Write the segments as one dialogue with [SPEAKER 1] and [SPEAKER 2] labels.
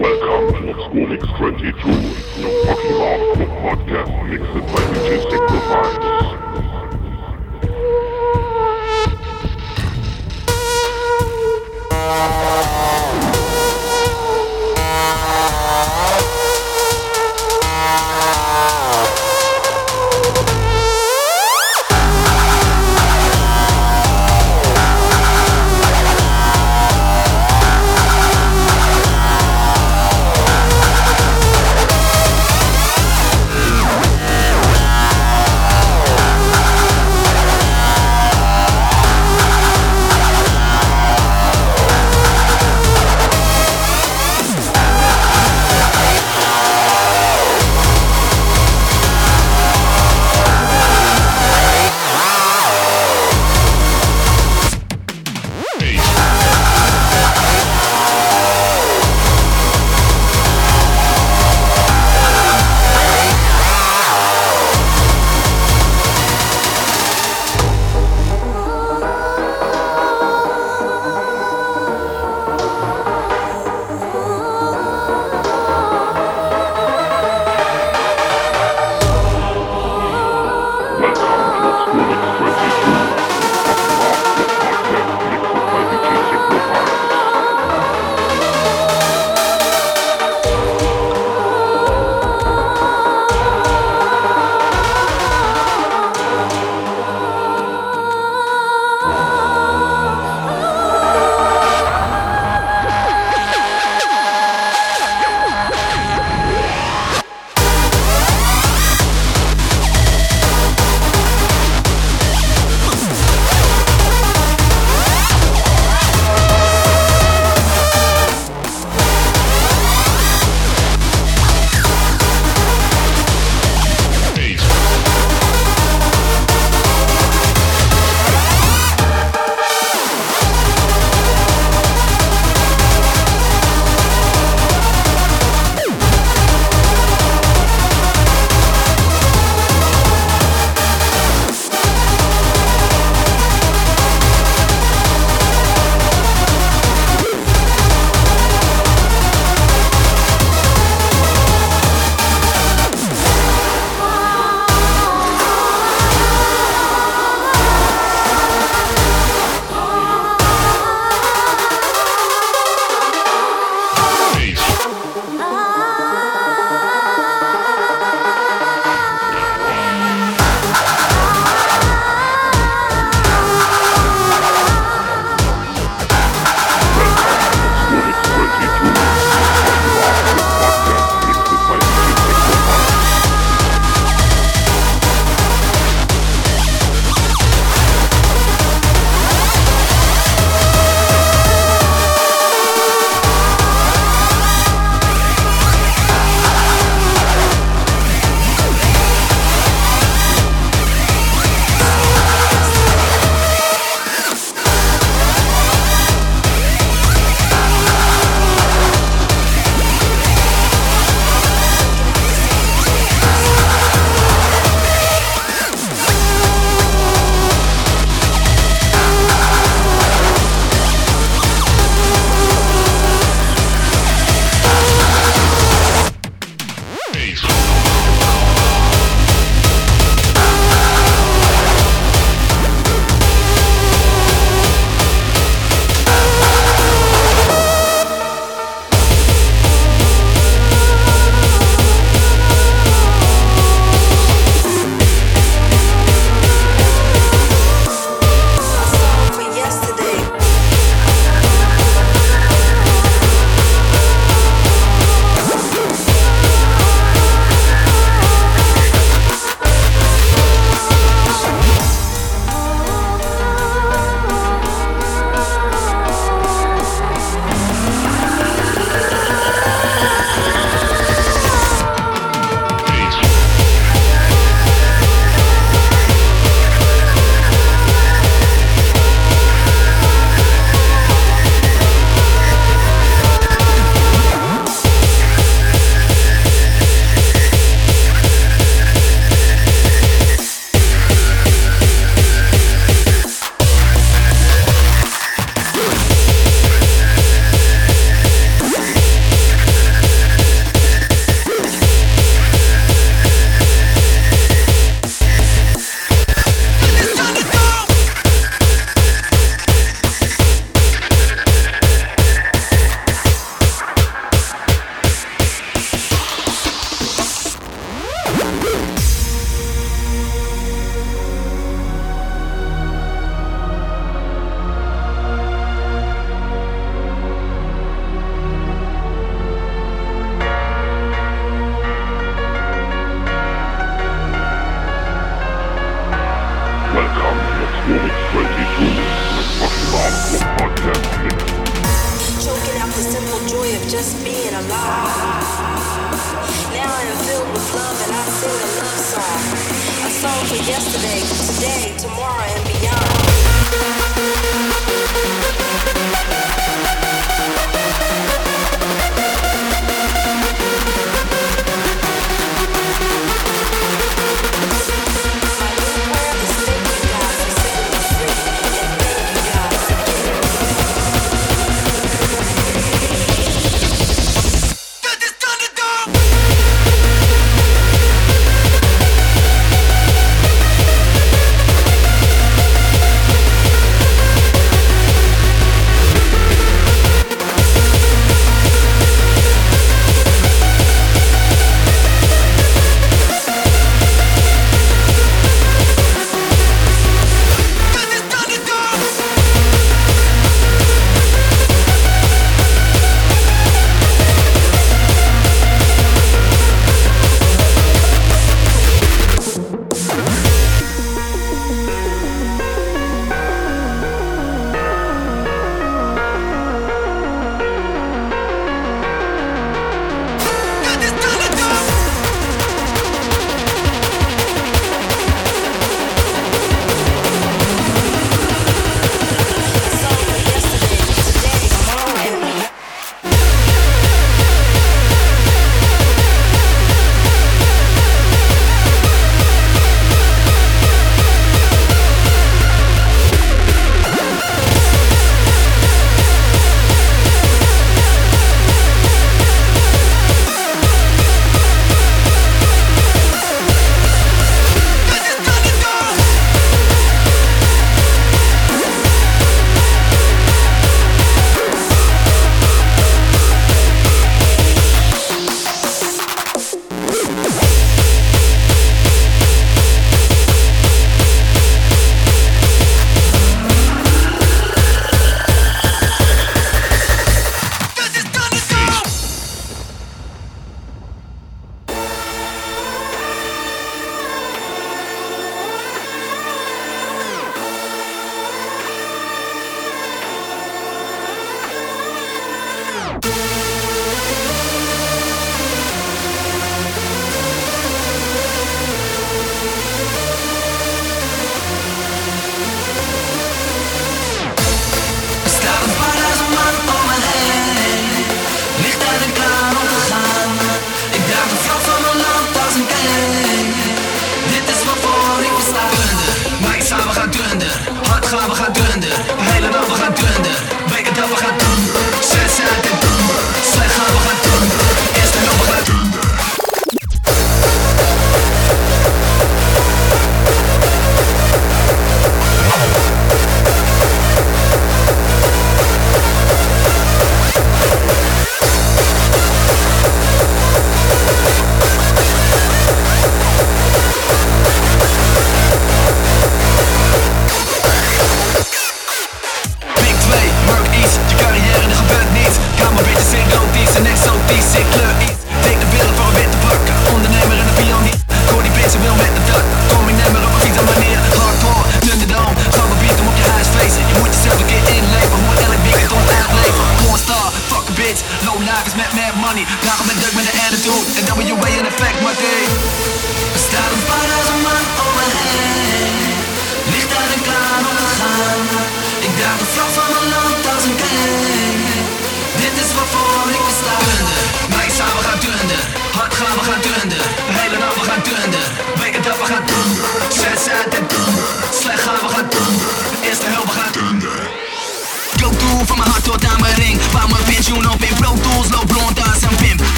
[SPEAKER 1] Welcome to Obscoremix 22, the fucking hardcore podcast mixed by DJ Sacrifice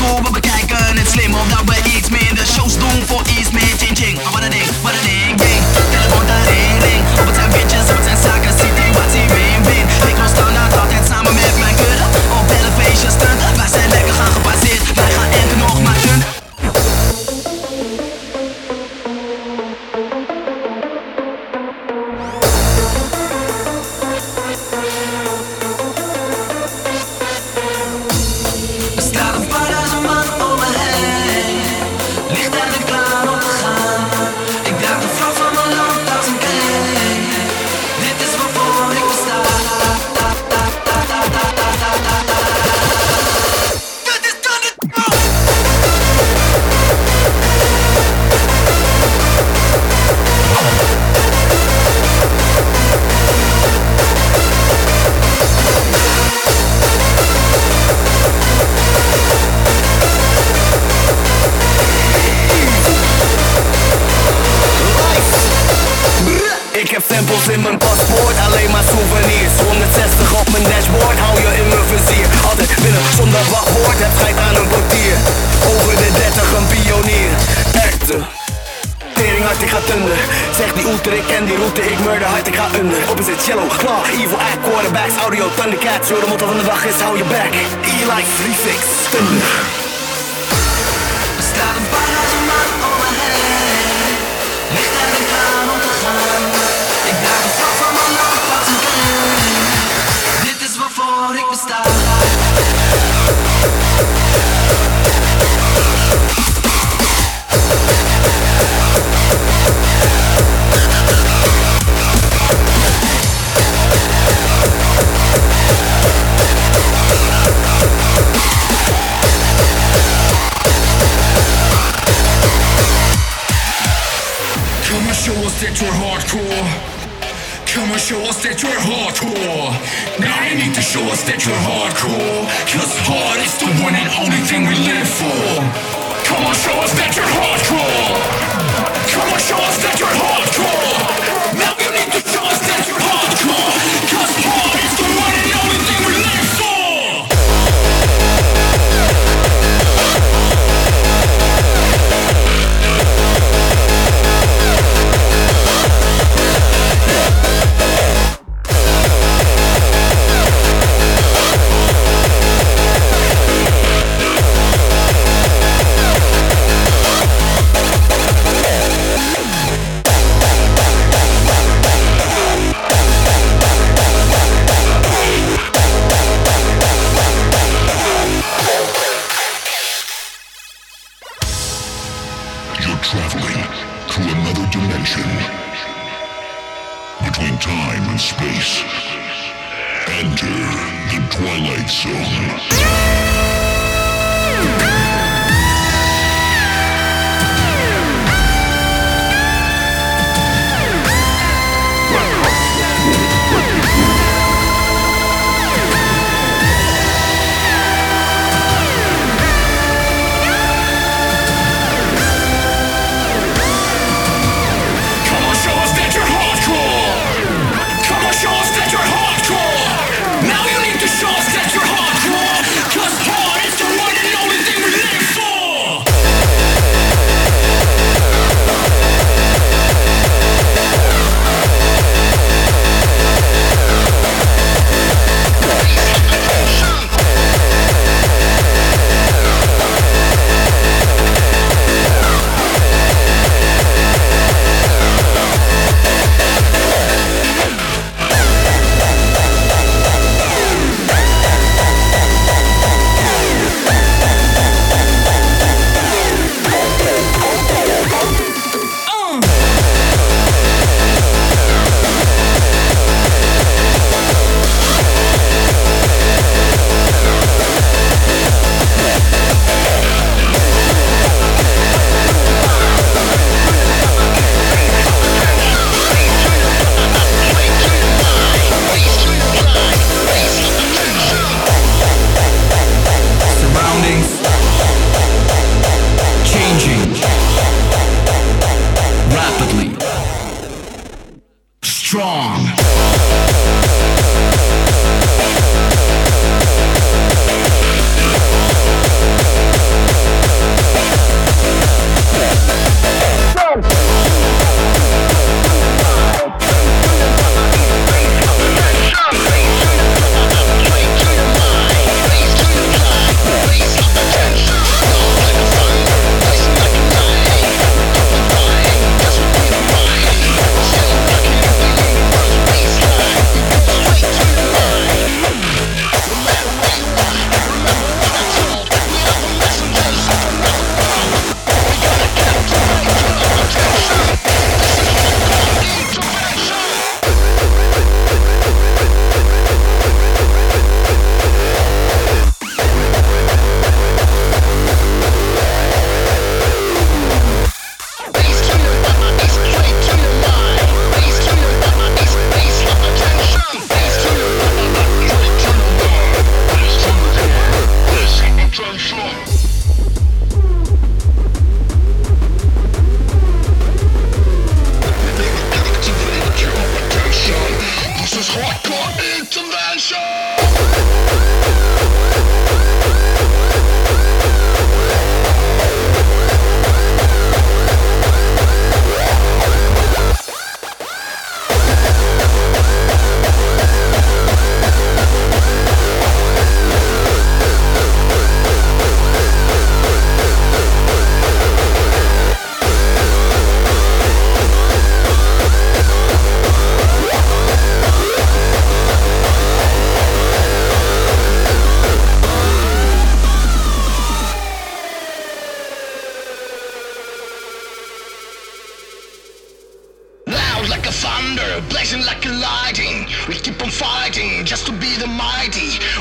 [SPEAKER 2] Ring Op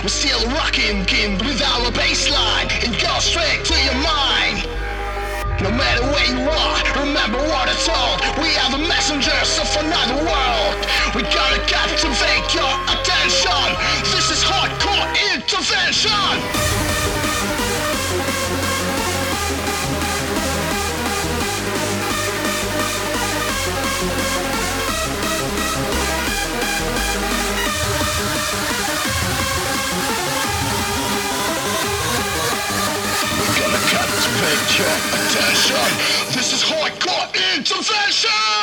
[SPEAKER 3] We're still rocking with our baseline. It goes straight to your mind. No matter where you are, remember what I told. We are the messengers of another world. We gotta Attention. This is hardcore intervention.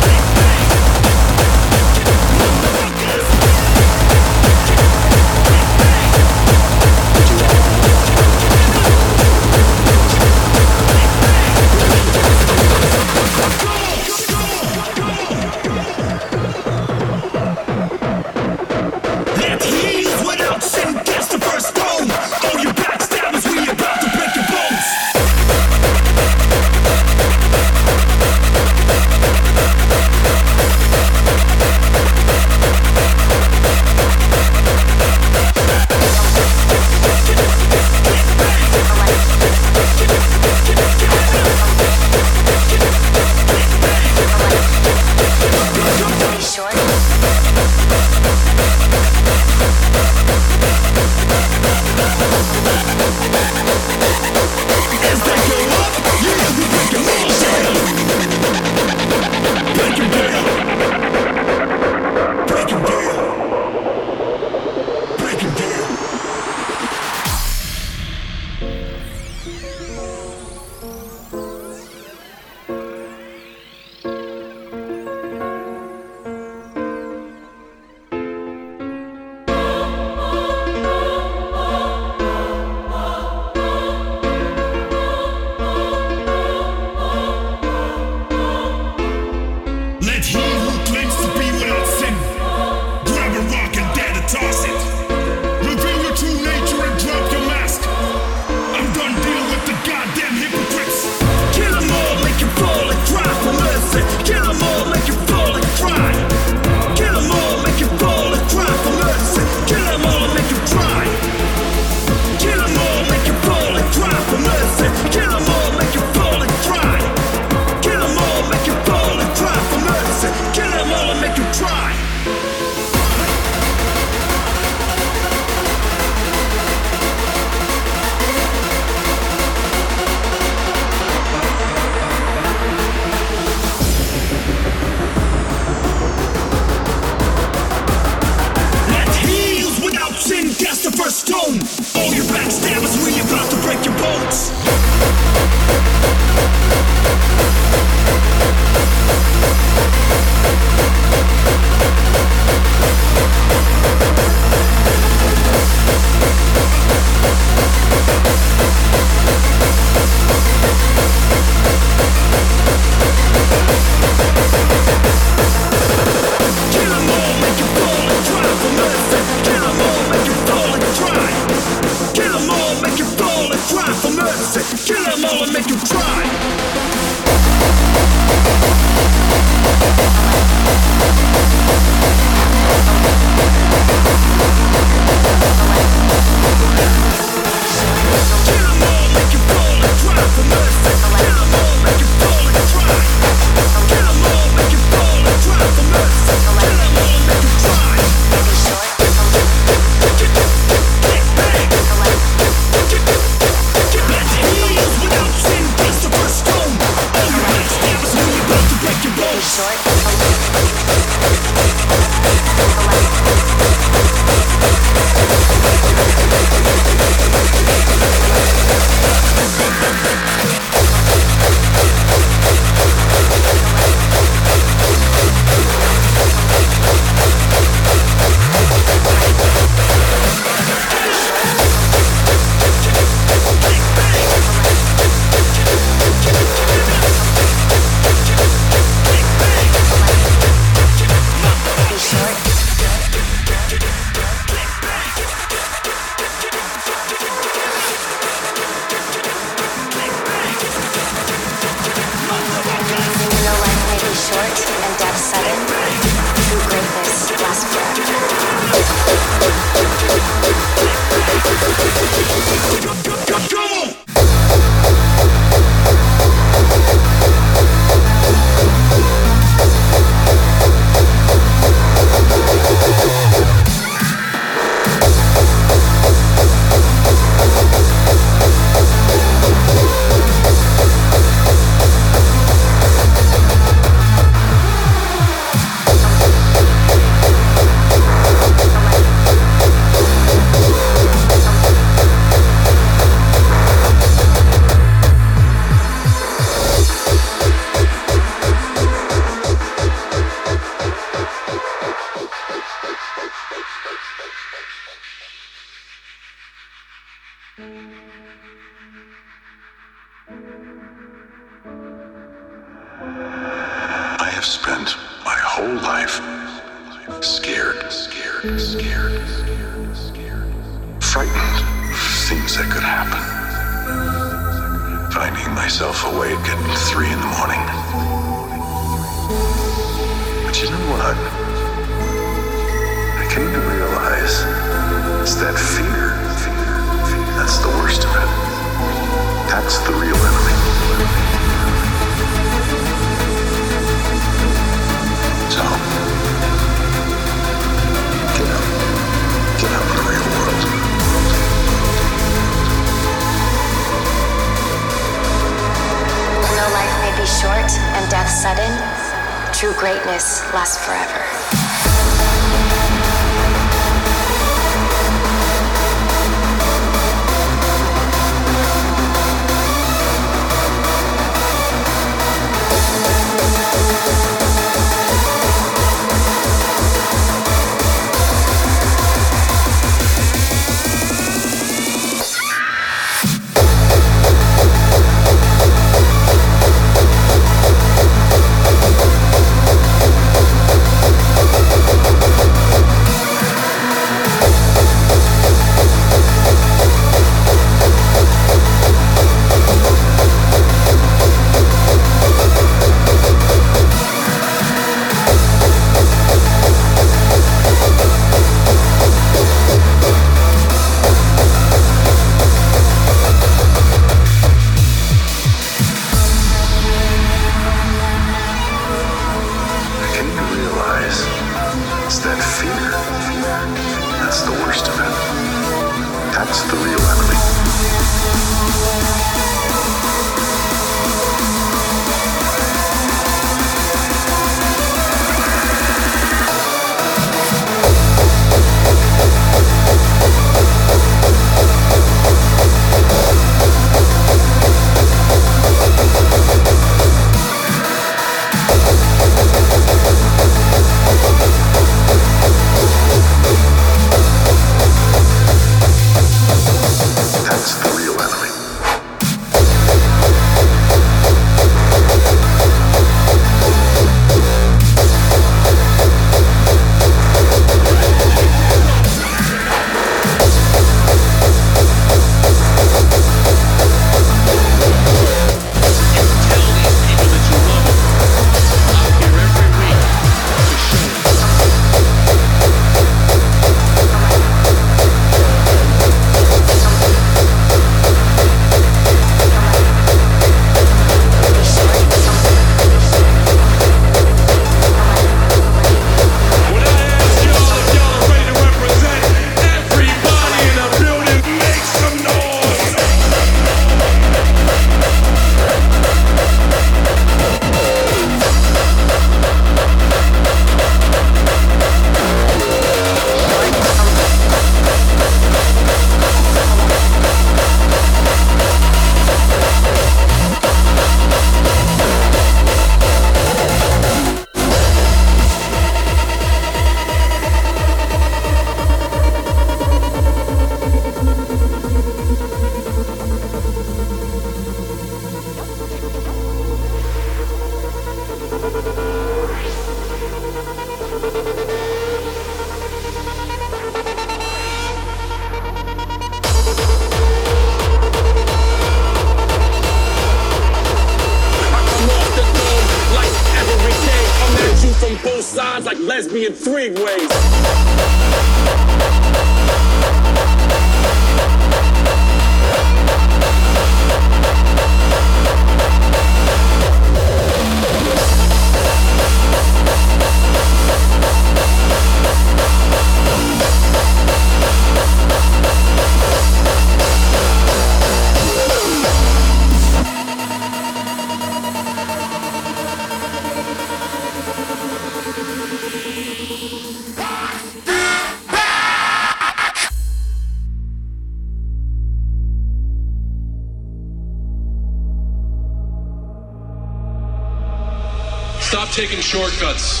[SPEAKER 4] Shortcuts.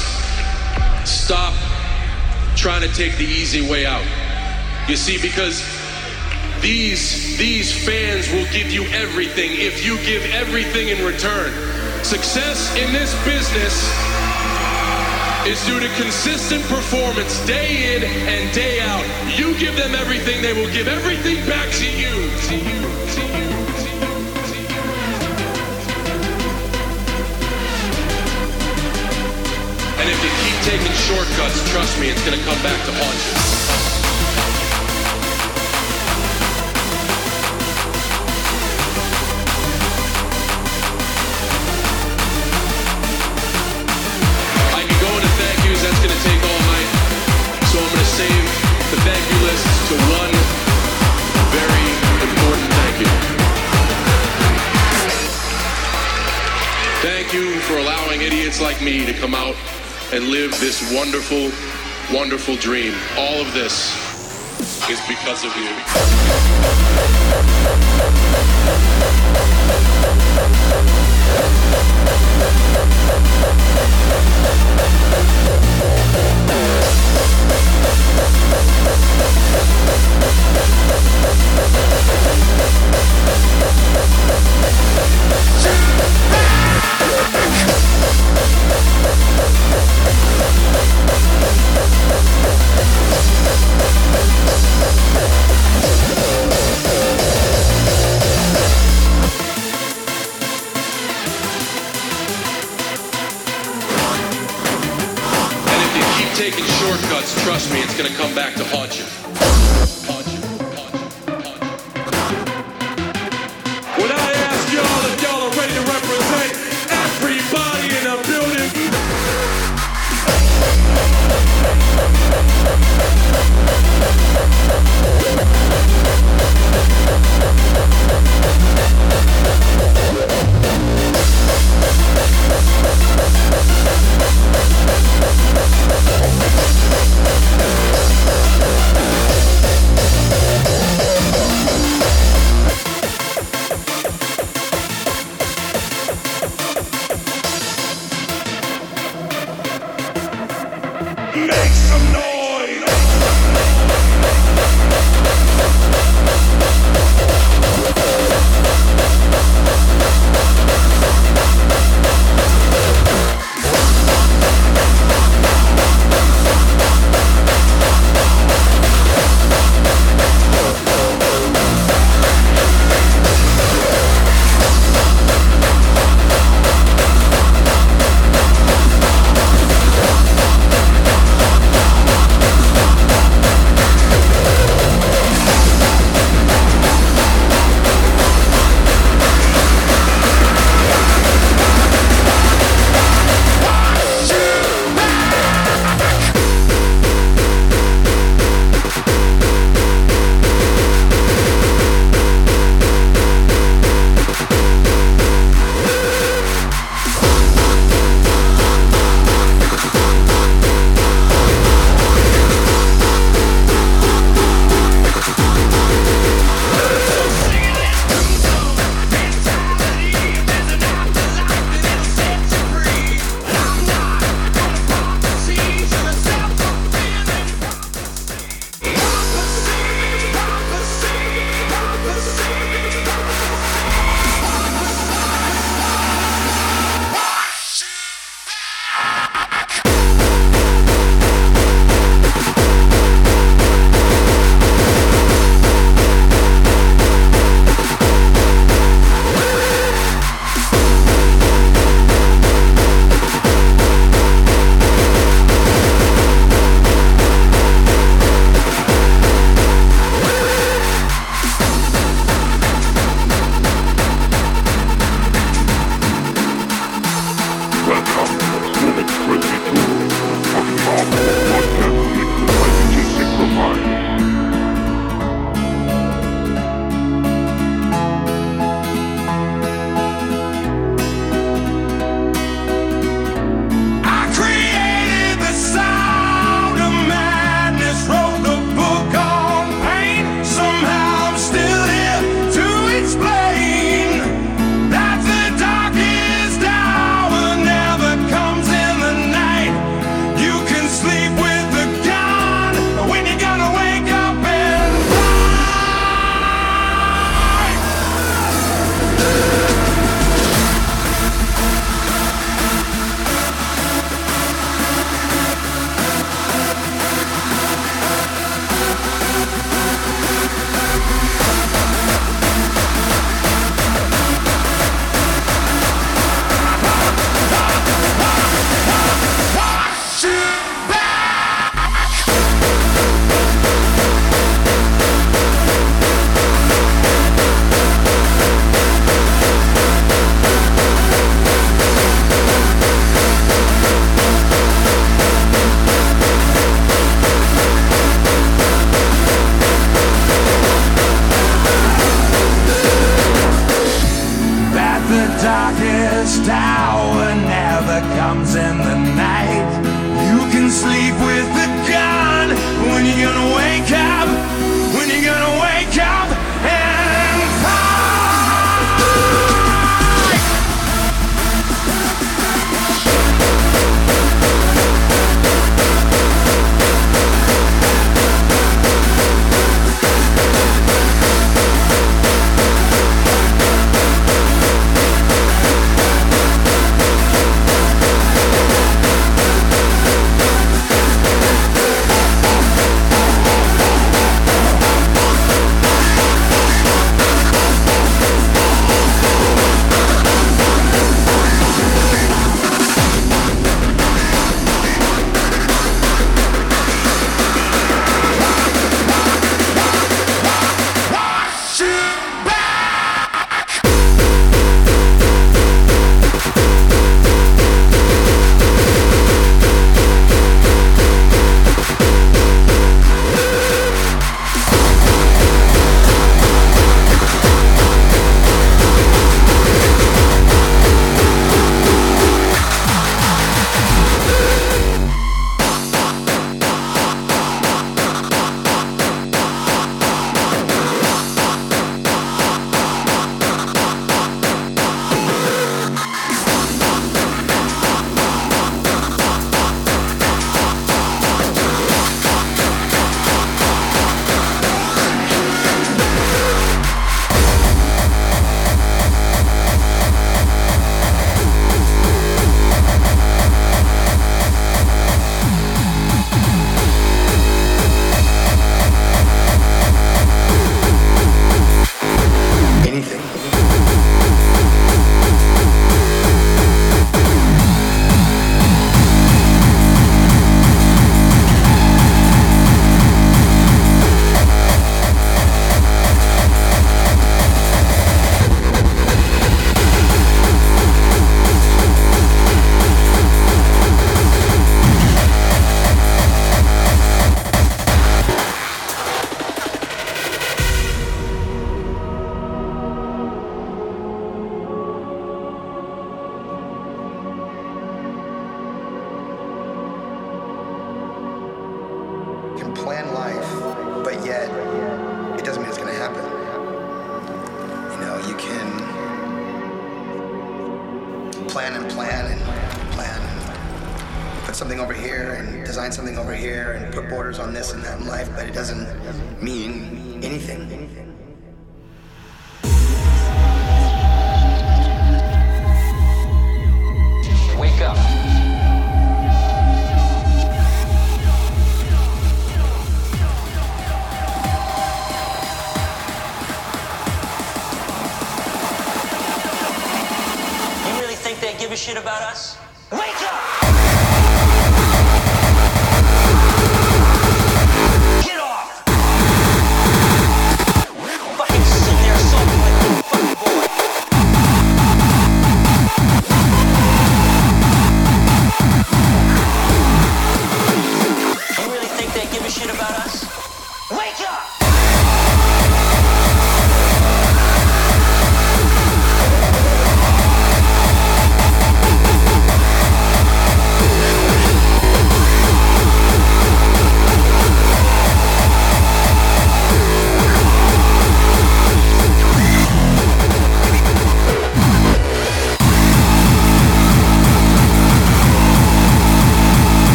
[SPEAKER 4] Stop trying to take the easy way out. You see, because these these fans will give you everything if you give everything in return. Success in this business is due to consistent performance day in and day out. You give them everything, they will give everything back to you. To you, to you, And if you keep taking shortcuts, trust me, it's gonna come back to haunt you. I can go into thank yous, that's gonna take all night. So I'm gonna save the thank you list to one very important thank you. Thank you for allowing idiots like me to come out and live this wonderful, wonderful dream. All of this is because of you. Shortcuts, trust me, it's gonna come back to haunt you.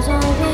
[SPEAKER 5] 我想。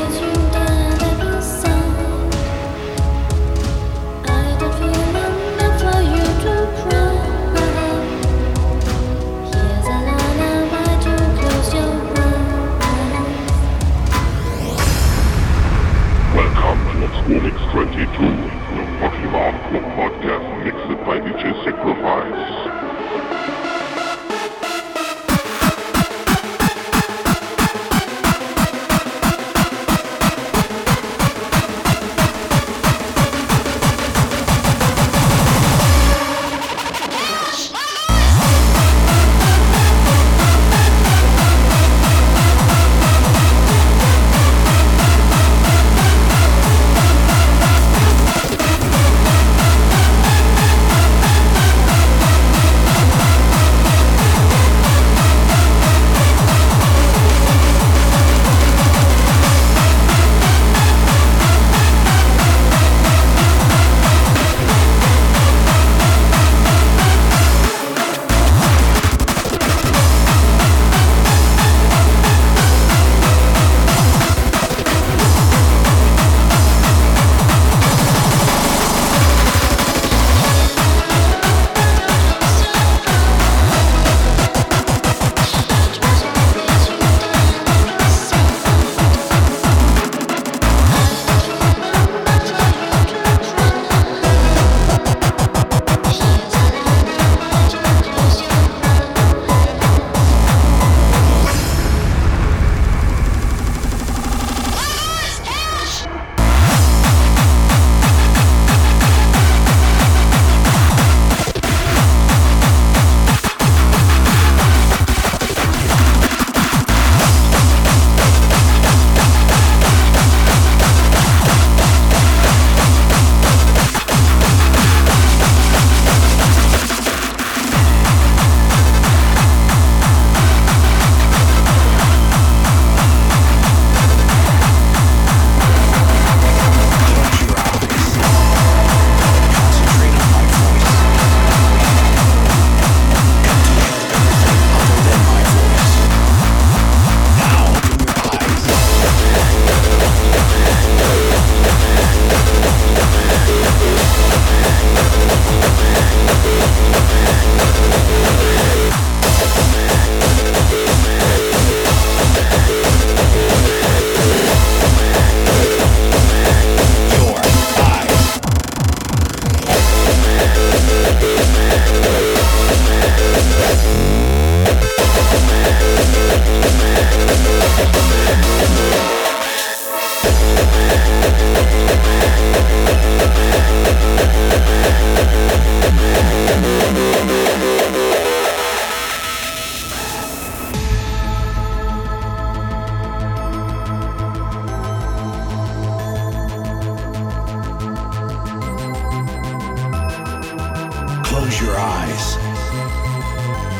[SPEAKER 5] Close your eyes.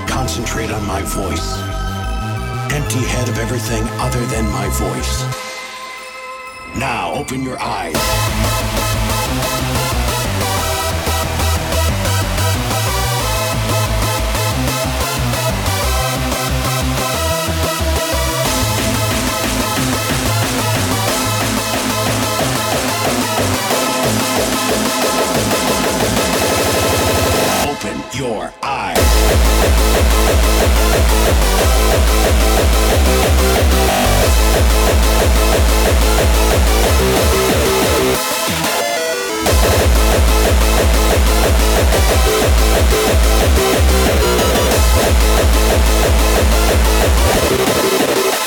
[SPEAKER 5] Concentrate on
[SPEAKER 6] my voice. Empty head of everything other than
[SPEAKER 7] my
[SPEAKER 8] voice. Now open your
[SPEAKER 9] eyes.
[SPEAKER 10] your eyes. We'll be right back.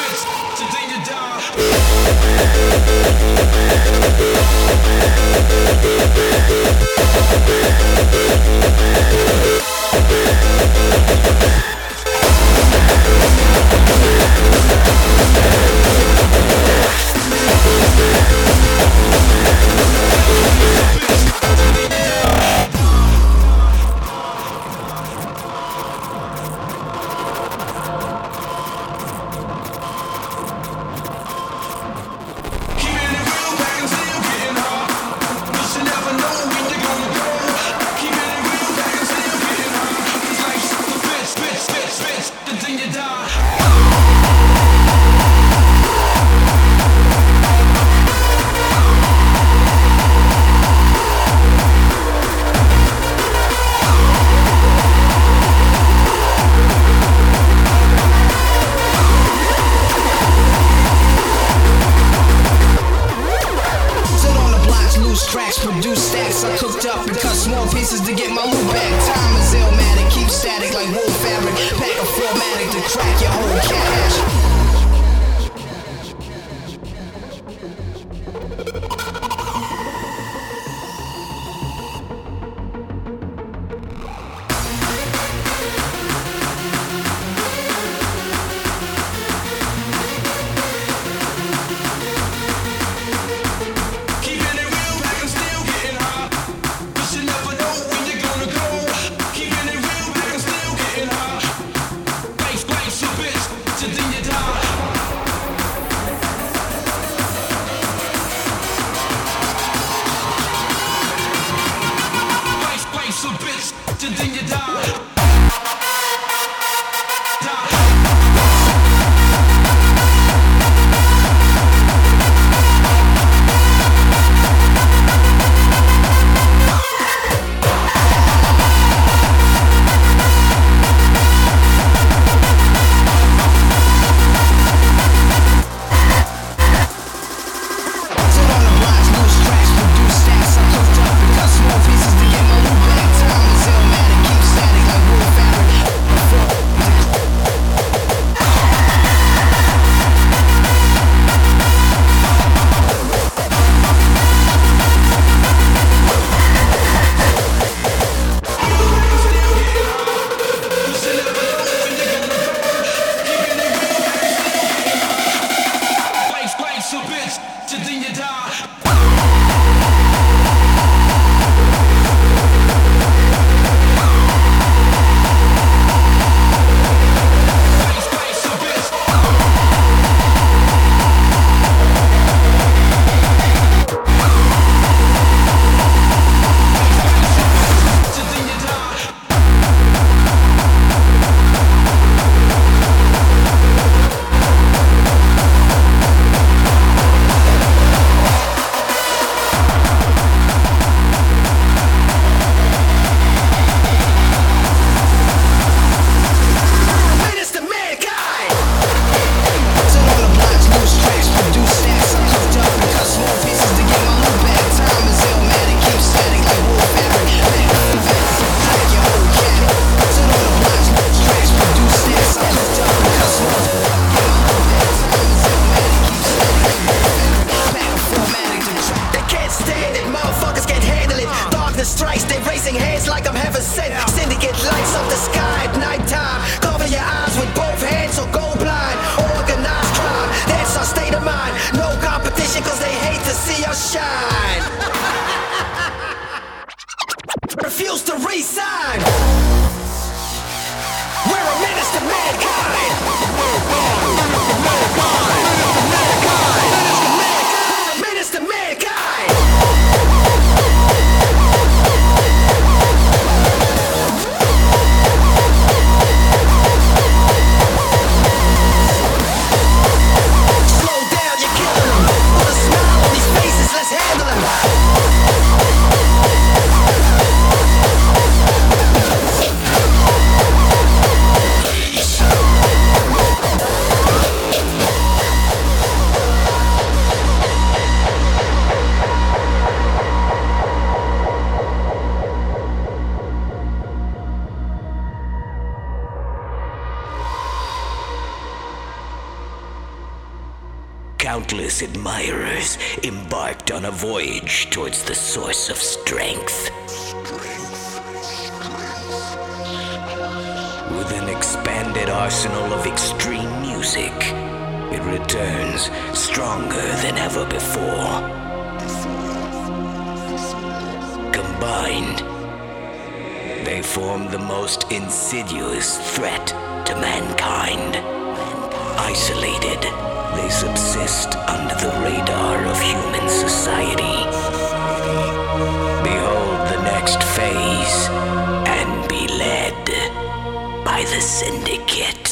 [SPEAKER 10] Ah! expanded arsenal of
[SPEAKER 11] extreme music, it returns stronger than ever before. Combined, they form the most insidious
[SPEAKER 7] threat to
[SPEAKER 11] mankind. Isolated, they subsist under the radar of human society. Behold the next phase syndicate.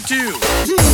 [SPEAKER 12] Faces.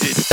[SPEAKER 6] Get it.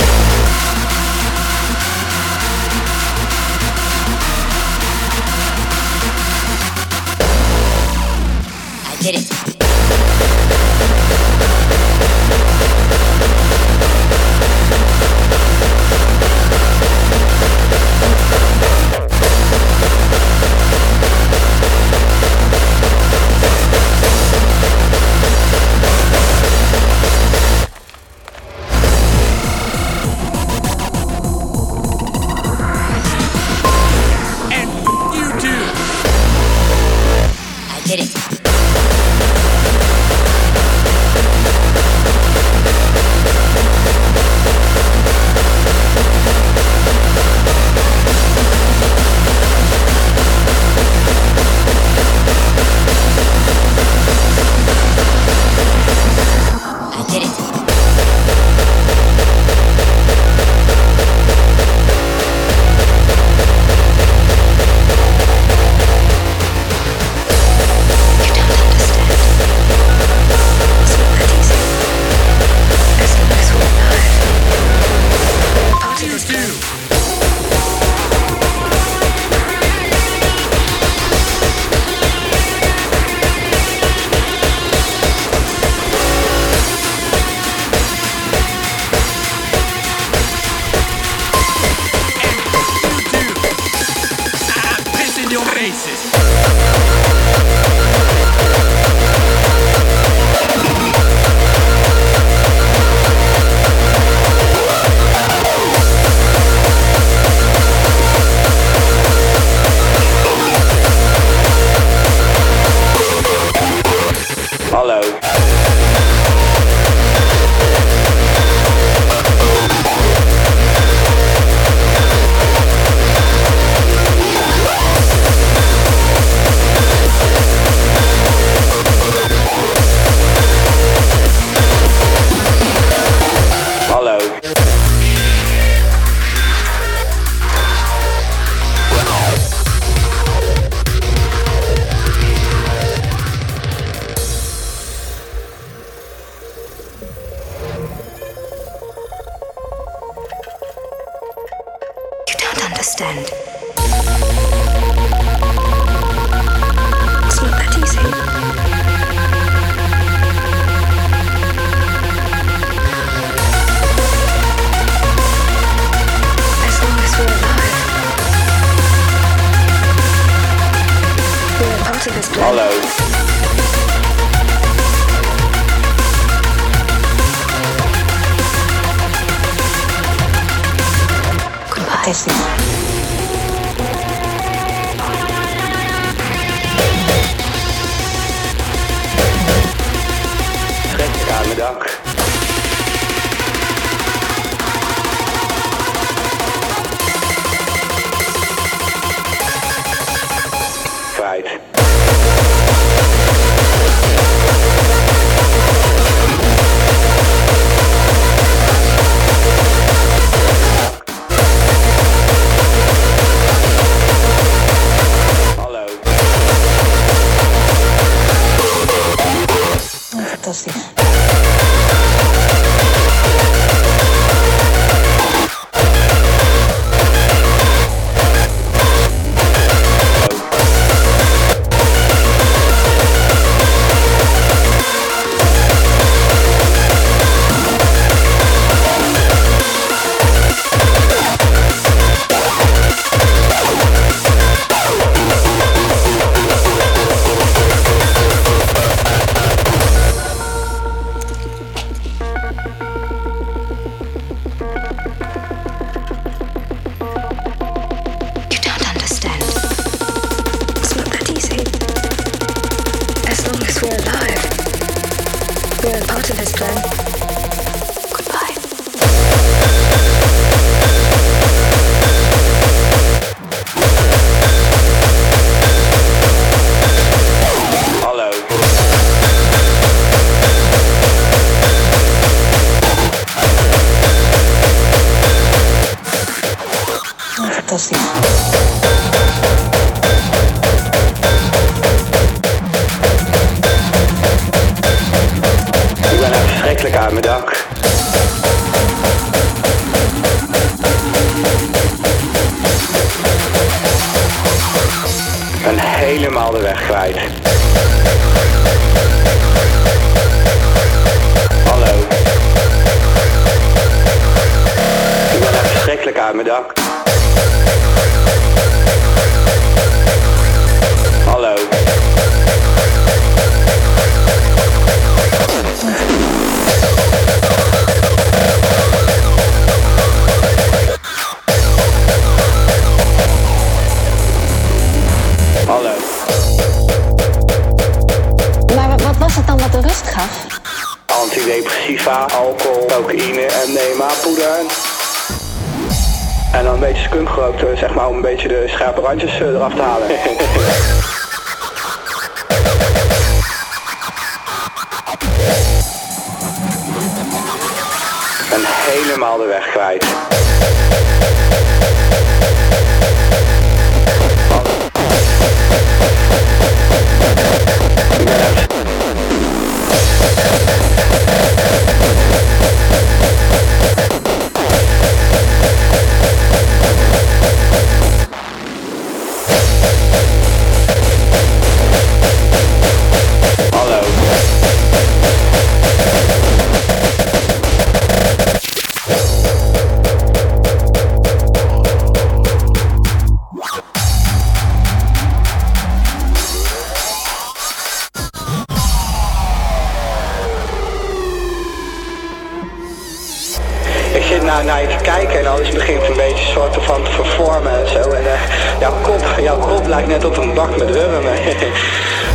[SPEAKER 13] Kwijt.
[SPEAKER 8] naar, naar kijken en alles begint een beetje soort van te vervormen en zo. En eh, jouw, kop, jouw kop lijkt net op een bak met rubber.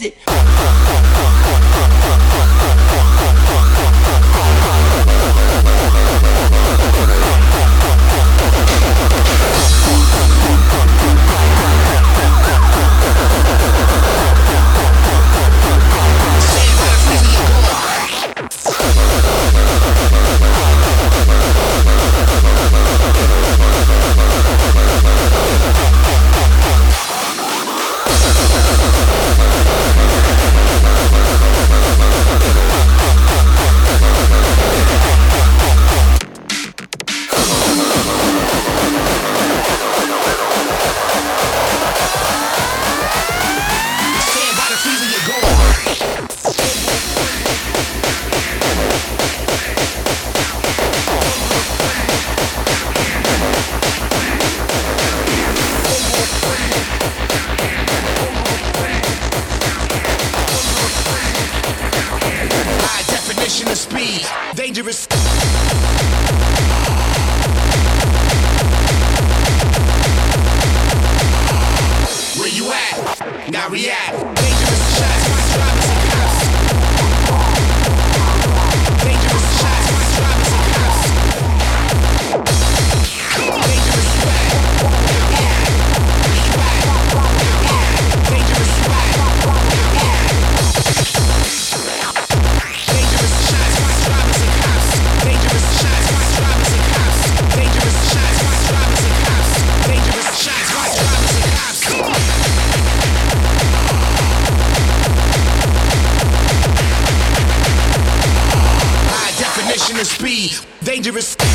[SPEAKER 14] it.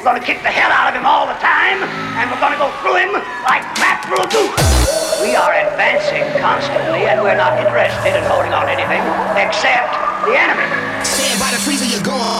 [SPEAKER 15] We're going to kick the hell out of him all the time, and we're going to go through him like mackerel goose. We are advancing constantly, and we're not interested in holding on anything except the enemy.
[SPEAKER 14] Stand by the freezer, you're gone.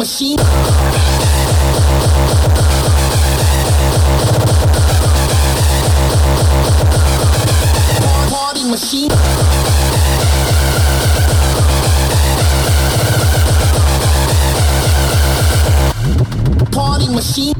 [SPEAKER 16] machine. Party machine.
[SPEAKER 14] Party machine.